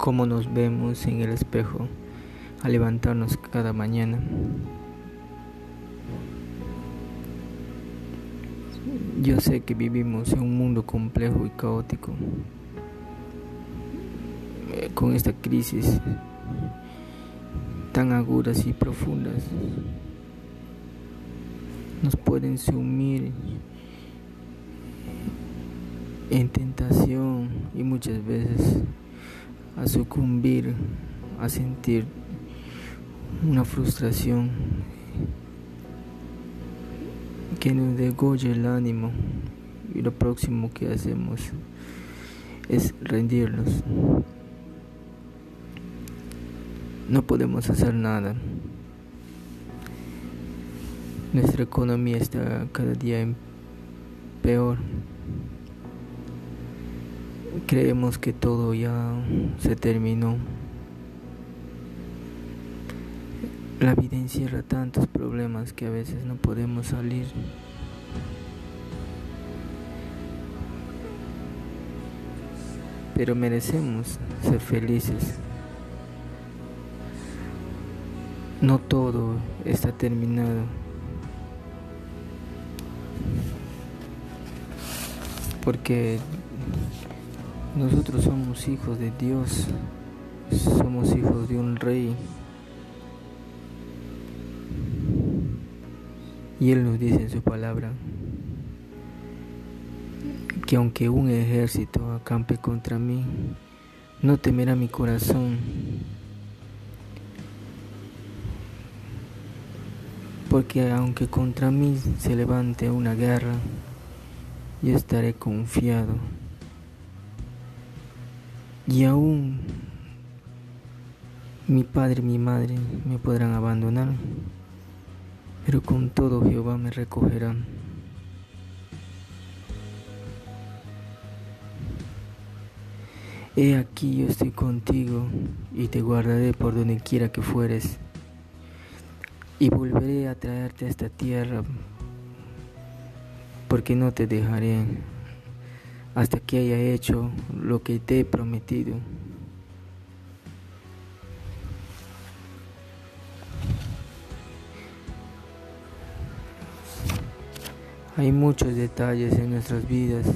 cómo nos vemos en el espejo al levantarnos cada mañana. Yo sé que vivimos en un mundo complejo y caótico, eh, con esta crisis tan agudas y profundas. Nos pueden sumir en tentación y muchas veces a sucumbir, a sentir una frustración que nos degolla el ánimo y lo próximo que hacemos es rendirnos. No podemos hacer nada. Nuestra economía está cada día peor. Creemos que todo ya se terminó. La vida encierra tantos problemas que a veces no podemos salir. Pero merecemos ser felices. No todo está terminado. Porque nosotros somos hijos de Dios, somos hijos de un rey. Y Él nos dice en su palabra que aunque un ejército acampe contra mí, no temerá mi corazón. Porque aunque contra mí se levante una guerra, yo estaré confiado. Y aún mi padre y mi madre me podrán abandonar, pero con todo Jehová me recogerá. He aquí yo estoy contigo y te guardaré por donde quiera que fueres y volveré a traerte a esta tierra porque no te dejaré hasta que haya hecho lo que te he prometido. Hay muchos detalles en nuestras vidas,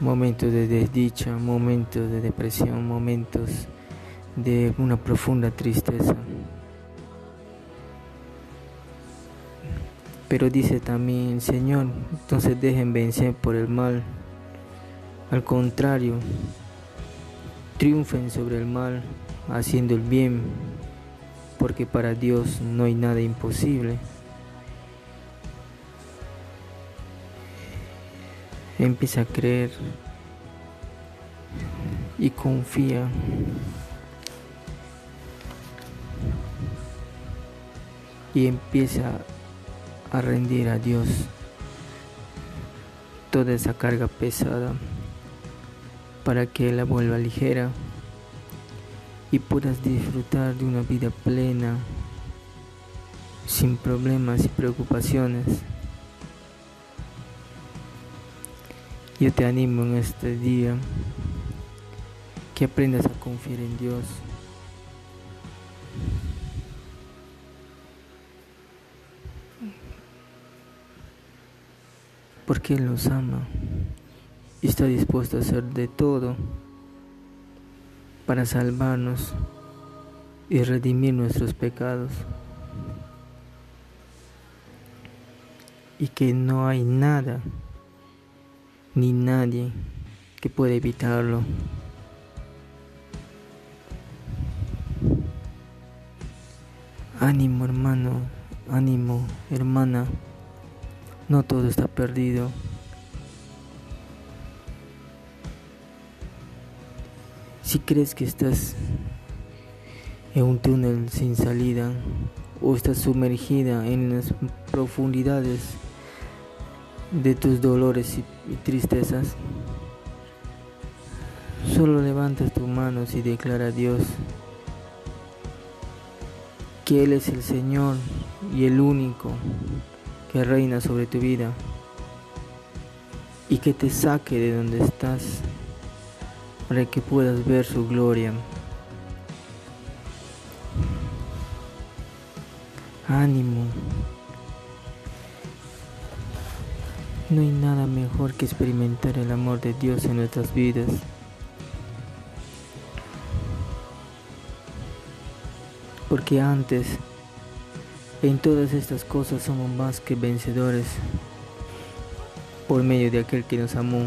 momentos de desdicha, momentos de depresión, momentos de una profunda tristeza. Pero dice también, Señor, entonces dejen vencer por el mal. Al contrario, triunfen sobre el mal haciendo el bien, porque para Dios no hay nada imposible. Empieza a creer y confía. Y empieza a rendir a Dios toda esa carga pesada para que la vuelva ligera y puedas disfrutar de una vida plena sin problemas y preocupaciones. Yo te animo en este día que aprendas a confiar en Dios. porque Él nos ama está dispuesto a hacer de todo para salvarnos y redimir nuestros pecados. Y que no hay nada ni nadie que pueda evitarlo. Ánimo hermano, ánimo hermana. No todo está perdido. Si crees que estás en un túnel sin salida o estás sumergida en las profundidades de tus dolores y, tristezas, solo levantas tus manos y declara a Dios que Él es el Señor y el único que reina sobre tu vida y que te saque de donde estás para que puedas ver su gloria. Ánimo. No hay nada mejor que experimentar el amor de Dios en nuestras vidas. Porque antes, en todas estas cosas somos más que vencedores por medio de aquel que nos amó.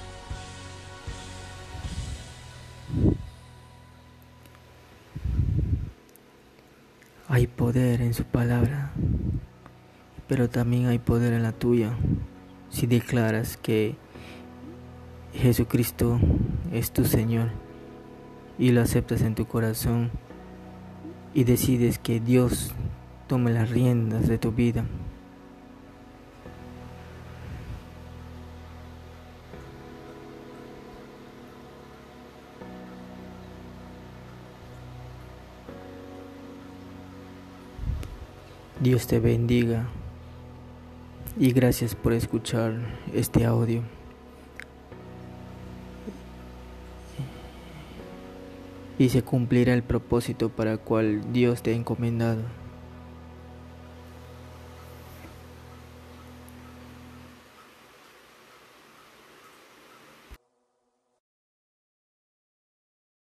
Hay poder en su palabra, pero también hay poder en la tuya si declaras que Jesucristo es tu Señor y lo aceptas en tu corazón y decides que Dios tome las riendas de tu vida. Dios te bendiga y gracias por escuchar este audio. y se cumplirá el propósito para el cual Dios te ha encomendado.